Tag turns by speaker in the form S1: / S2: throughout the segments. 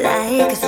S1: like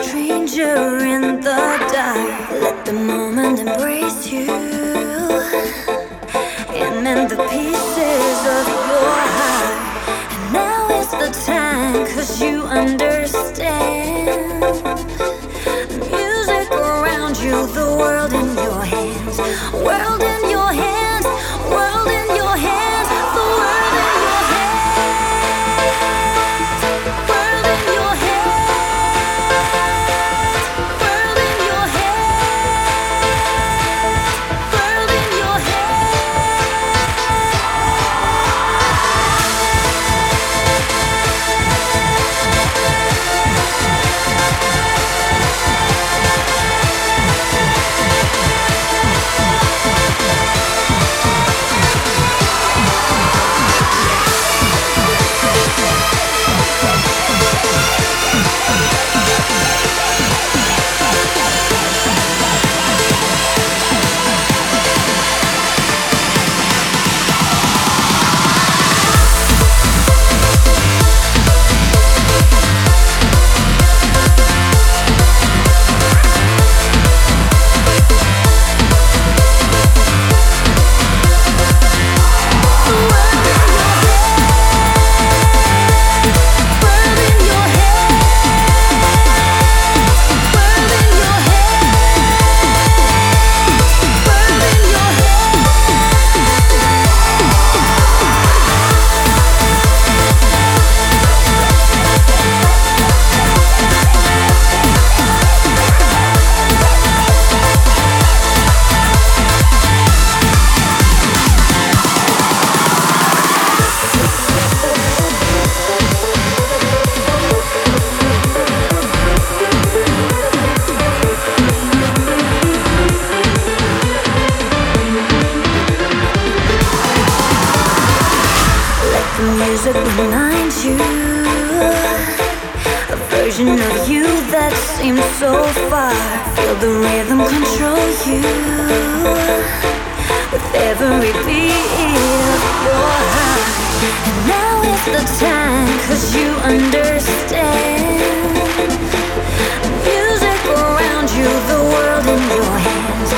S1: Seem so far. Feel the rhythm control you with every beat of your heart. And now is the time, cause you understand. Music around you, the world in your hands.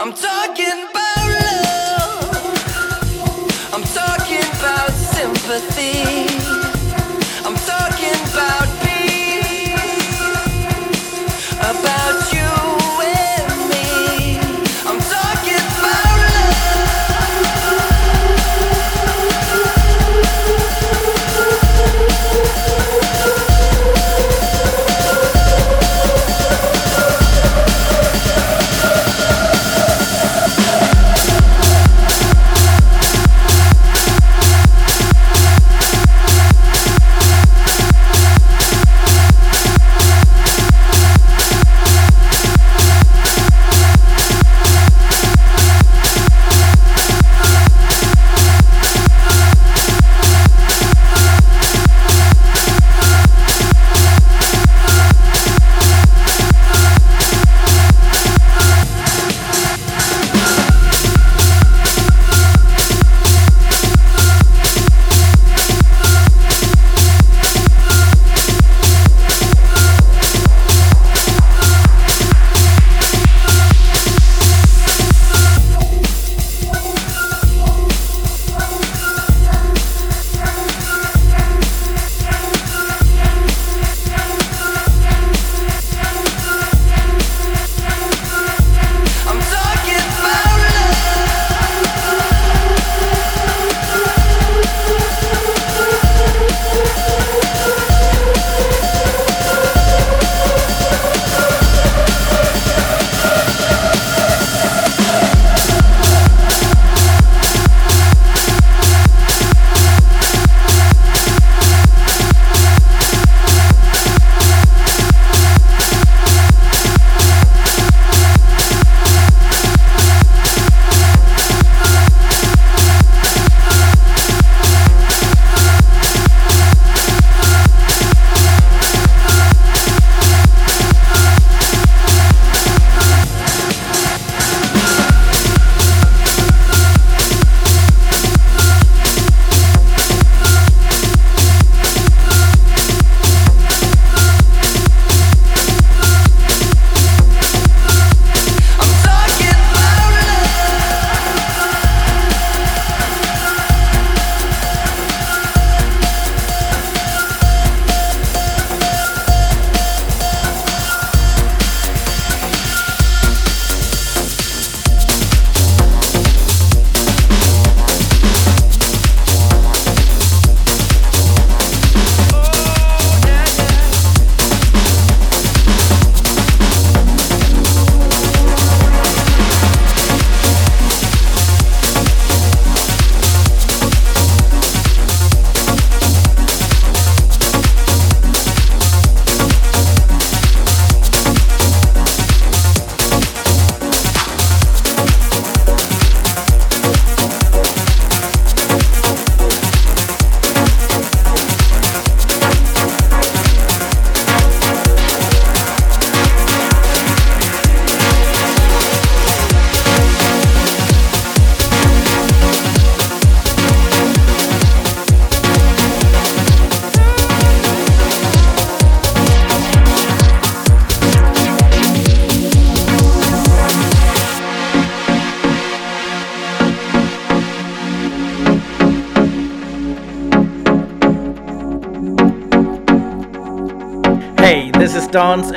S2: I'm talking about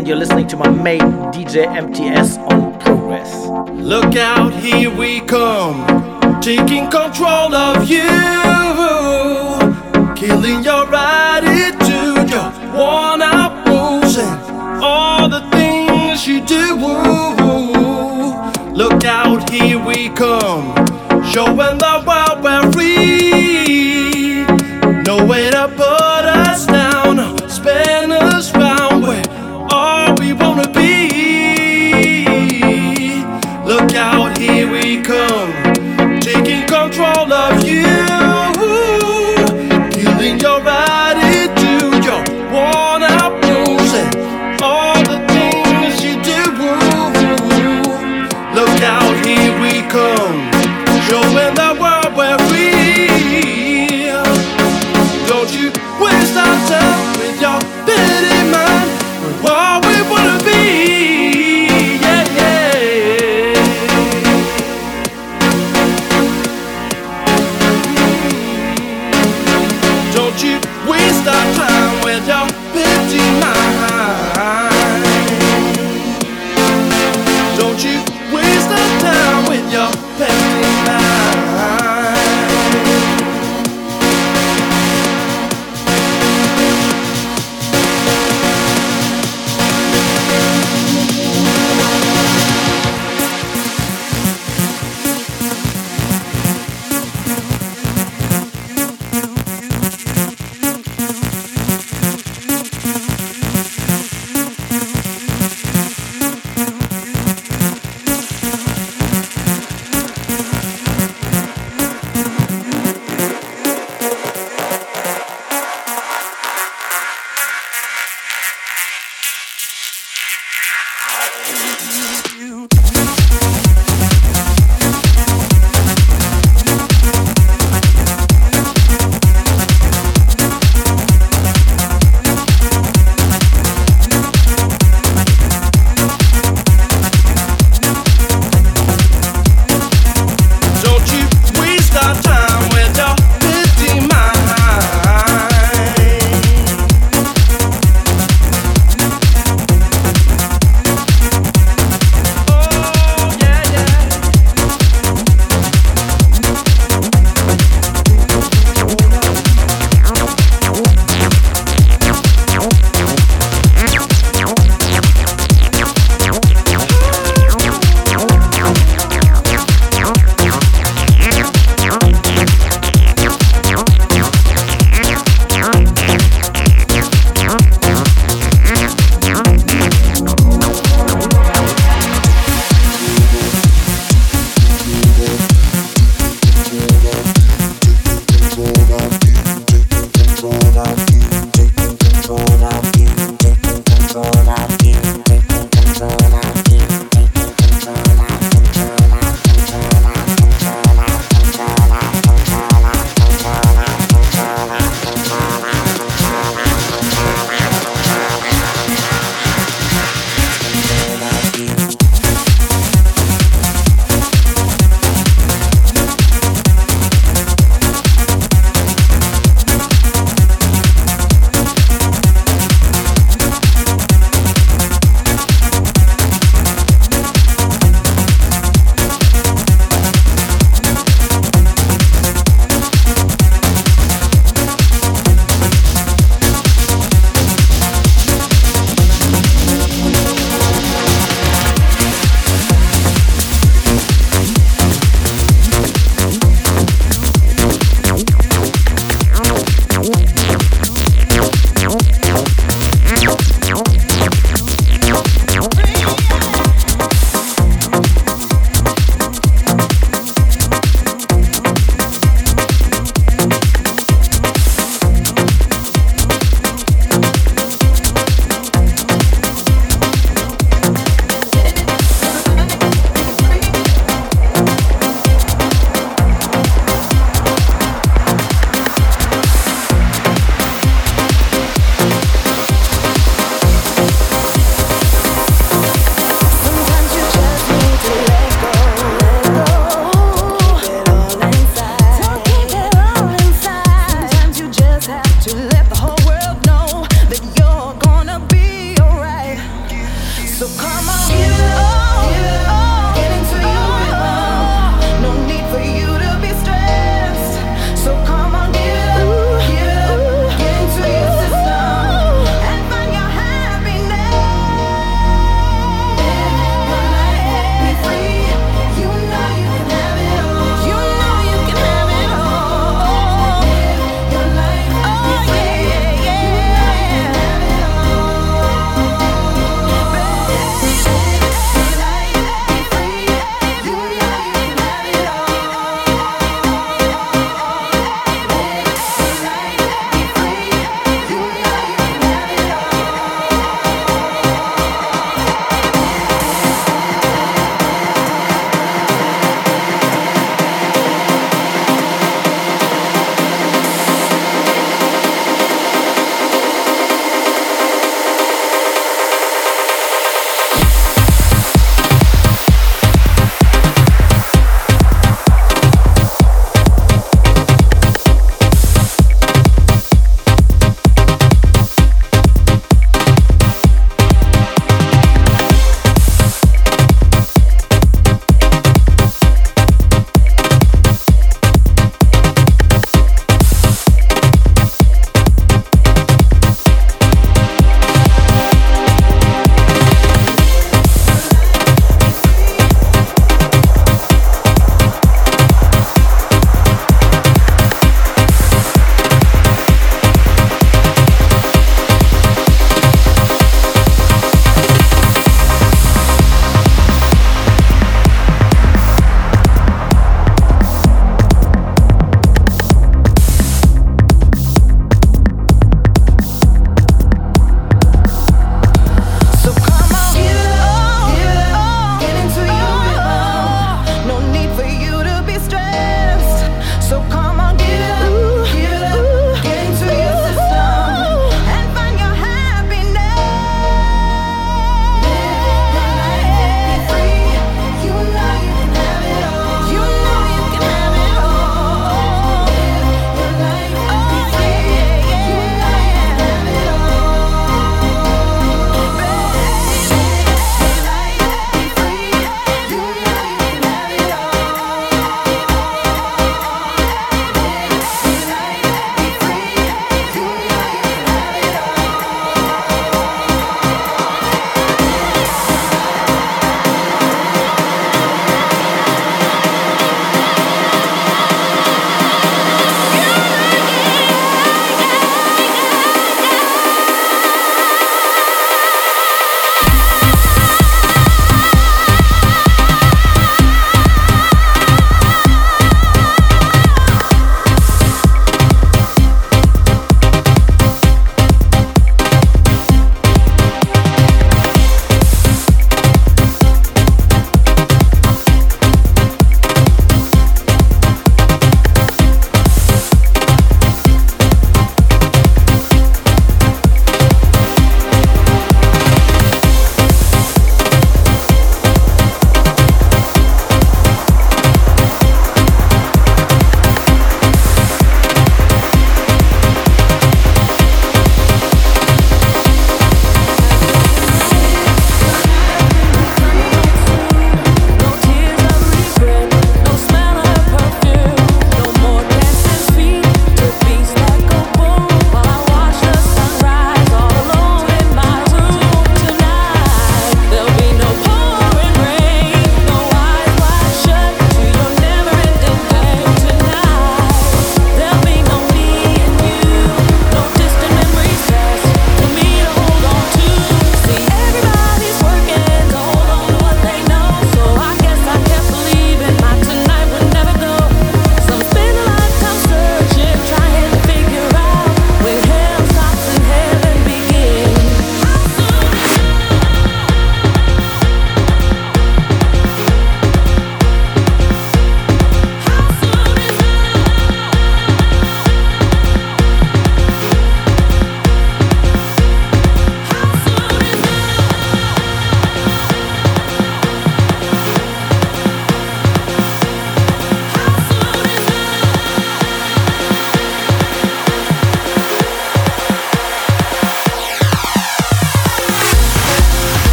S2: and
S3: you're listening to my mate DJ MTS on Progress.
S4: Look out, here we come, taking control of you, killing your attitude, your worn out moves, and all the things you do. Look out, here we come, showing the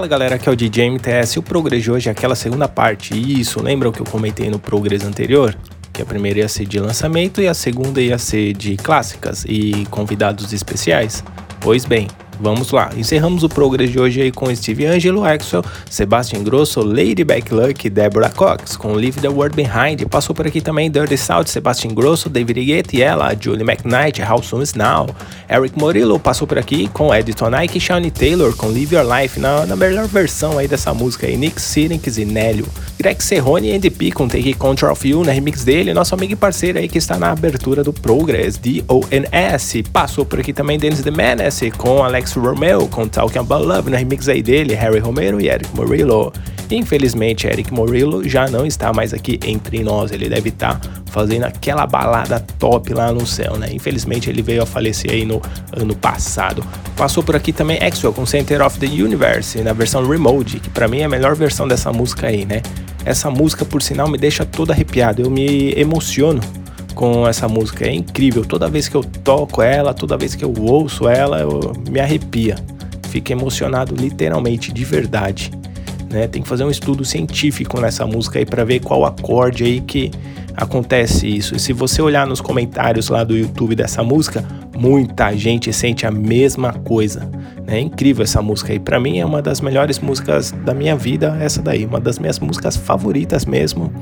S5: Fala galera, aqui é o DJ MTS. O Progress de hoje é aquela segunda parte. Isso, lembra o que eu comentei no Progress anterior? Que a primeira ia ser de lançamento e a segunda ia ser de clássicas e convidados especiais? Pois bem, Vamos lá, encerramos o Progress de hoje aí com Steve Angelo, Axel, Sebastian Grosso, Lady Backluck e Deborah Cox, com Leave the World Behind. Passou por aqui também Dirty South, Sebastian Grosso, David Guetta e ela, Julie McKnight, How Soon Is Now. Eric Morillo passou por aqui com Edison Nike e Shawnee Taylor com Live Your Life, na, na melhor versão aí dessa música aí, Nick Syrinx e Nélio. Greg Serrone e Andy P com Take Control of You na remix dele, nosso amigo e parceiro aí que está na abertura do Progress, D-O-N-S. Passou por aqui também Dennis The Menace com Alex Romeo com Talking About Love na remix aí dele, Harry Romero e Eric Morillo. Infelizmente, Eric Morillo já não está mais aqui entre nós, ele deve estar fazendo aquela balada top lá no céu, né? Infelizmente ele veio a falecer aí no ano passado. Passou por aqui também Axwell com Center of the Universe na versão Remote, que para mim é a melhor versão dessa música aí, né? Essa música, por sinal, me deixa todo arrepiado. Eu me emociono com essa música. É incrível. Toda vez que eu toco ela, toda vez que eu ouço ela, eu me arrepia. Fico emocionado literalmente, de verdade. Né? Tem que fazer um estudo científico nessa música aí para ver qual acorde aí que acontece isso. E se você olhar nos comentários lá do YouTube dessa música, muita gente sente a mesma coisa. É incrível essa música aí. Para mim é uma das melhores músicas da minha vida, essa daí. Uma das minhas músicas favoritas mesmo,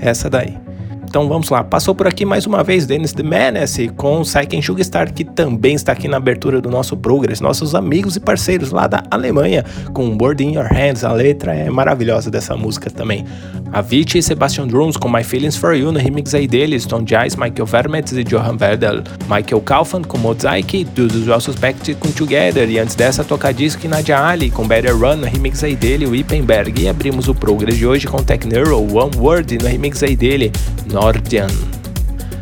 S5: essa daí. Então vamos lá, passou por aqui mais uma vez Dennis The Menace com Saiken Sugestar, que também está aqui na abertura do nosso Progress, nossos amigos e parceiros lá da Alemanha, com Word in Your Hands, a letra é maravilhosa dessa música também. Avicii e Sebastian Drums com My Feelings For You no remix aí deles, Tom Jais, Michael Vermetz e Johan Werdel, Michael Kaufman com Mozaik, Do Well Suspect com Together, e antes dessa Tocadisc e Nadia Ali com Better Run no remix aí dele, Wippenberg, e abrimos o Progress de hoje com Tech Neuro, One Word no remix aí dele, Nordian.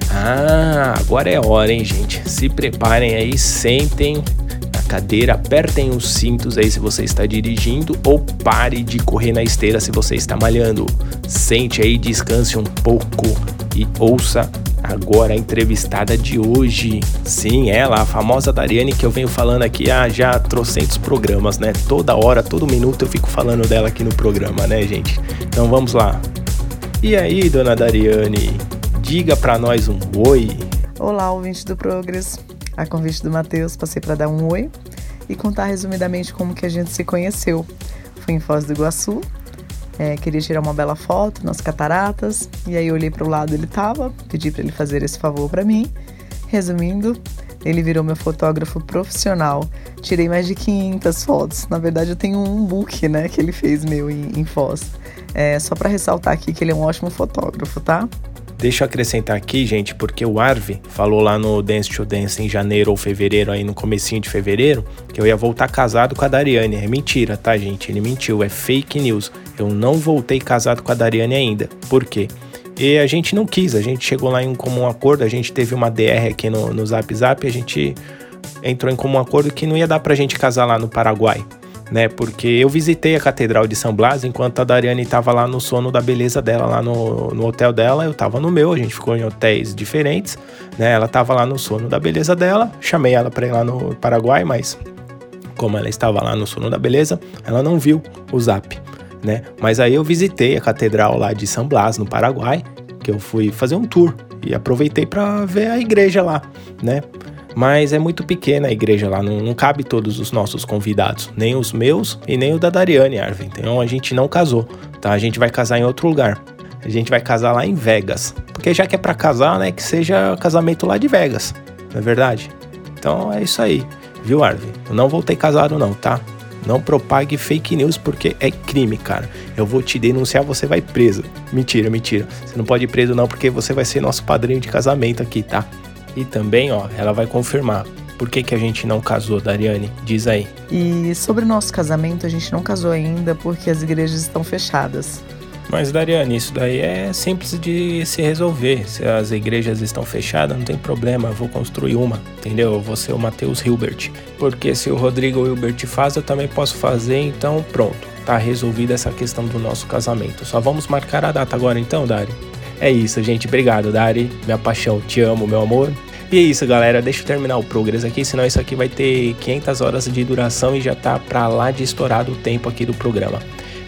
S5: Ah, agora é hora, hein, gente? Se preparem aí, sentem na cadeira, apertem os cintos aí se você está dirigindo ou pare de correr na esteira se você está malhando. Sente aí, descanse um pouco e ouça agora a entrevistada de hoje. Sim, ela, a famosa Dariane que eu venho falando aqui há já trocentos programas, né? Toda hora, todo minuto eu fico falando dela aqui no programa, né, gente? Então vamos lá. E aí, dona Dariane, diga para nós um oi.
S6: Olá, ouvinte do Progress. A convite do Matheus, passei para dar um oi e contar resumidamente como que a gente se conheceu. Fui em Foz do Iguaçu, é, queria tirar uma bela foto nas cataratas, e aí olhei para o lado ele tava, pedi para ele fazer esse favor para mim. Resumindo, ele virou meu fotógrafo profissional. Tirei mais de 500 fotos. Na verdade, eu tenho um book, né, que ele fez meu em, em Foz. É, só para ressaltar aqui que ele é um ótimo fotógrafo, tá?
S5: Deixa eu acrescentar aqui, gente, porque o Arve falou lá no Dance to Dance em janeiro ou fevereiro, aí no comecinho de fevereiro, que eu ia voltar casado com a Dariane. É mentira, tá, gente? Ele mentiu, é fake news. Eu não voltei casado com a Dariane ainda. Por quê? E a gente não quis, a gente chegou lá em comum acordo, a gente teve uma DR aqui no, no Zap Zap, a gente entrou em comum acordo que não ia dar pra gente casar lá no Paraguai né? Porque eu visitei a Catedral de São Blas enquanto a Dariane estava lá no sono da beleza dela, lá no, no hotel dela, eu estava no meu, a gente ficou em hotéis diferentes, né? Ela estava lá no sono da beleza dela, chamei ela para ir lá no Paraguai, mas como ela estava lá no sono da beleza, ela não viu o zap, né? Mas aí eu visitei a Catedral lá de São Blas, no Paraguai, que eu fui fazer um tour e aproveitei para ver a igreja lá, né? mas é muito pequena a igreja lá, não, não, cabe todos os nossos convidados, nem os meus e nem o da Dariane Arvin. Então a gente não casou, tá? A gente vai casar em outro lugar. A gente vai casar lá em Vegas, porque já que é para casar, né, que seja casamento lá de Vegas, não é verdade? Então é isso aí, viu, Arvin? Eu não voltei casado não, tá? Não propague fake news porque é crime, cara. Eu vou te denunciar, você vai preso. Mentira, mentira. Você não pode ir preso não porque você vai ser nosso padrinho de casamento aqui, tá? E também, ó, ela vai confirmar. Por que, que a gente não casou, Dariane? Diz aí.
S6: E sobre o nosso casamento, a gente não casou ainda porque as igrejas estão fechadas.
S5: Mas, Dariane, isso daí é simples de se resolver. Se as igrejas estão fechadas, não tem problema, eu vou construir uma, entendeu? Eu vou ser o Matheus Hilbert. Porque se o Rodrigo Hilbert faz, eu também posso fazer, então pronto. Tá resolvida essa questão do nosso casamento. Só vamos marcar a data agora então, Dari? É isso, gente. Obrigado, Dari. Minha paixão. Te amo, meu amor. E é isso, galera. Deixa eu terminar o Progress aqui, senão isso aqui vai ter 500 horas de duração e já tá pra lá de estourado o tempo aqui do programa.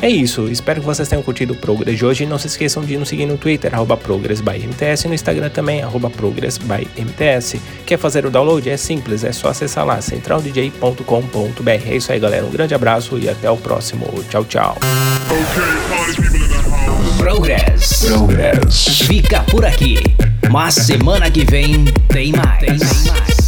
S5: É isso, espero que vocês tenham curtido o Progress de hoje. Não se esqueçam de nos seguir no Twitter, arroba ProgressByMTS, e no Instagram também, arroba ProgressByMTS. Quer fazer o download? É simples, é só acessar lá, centraldj.com.br. É isso aí, galera. Um grande abraço e até o próximo. Tchau, tchau.
S7: Progress.
S8: Progress.
S7: Fica por aqui. Mas semana que vem tem mais. Tem mais.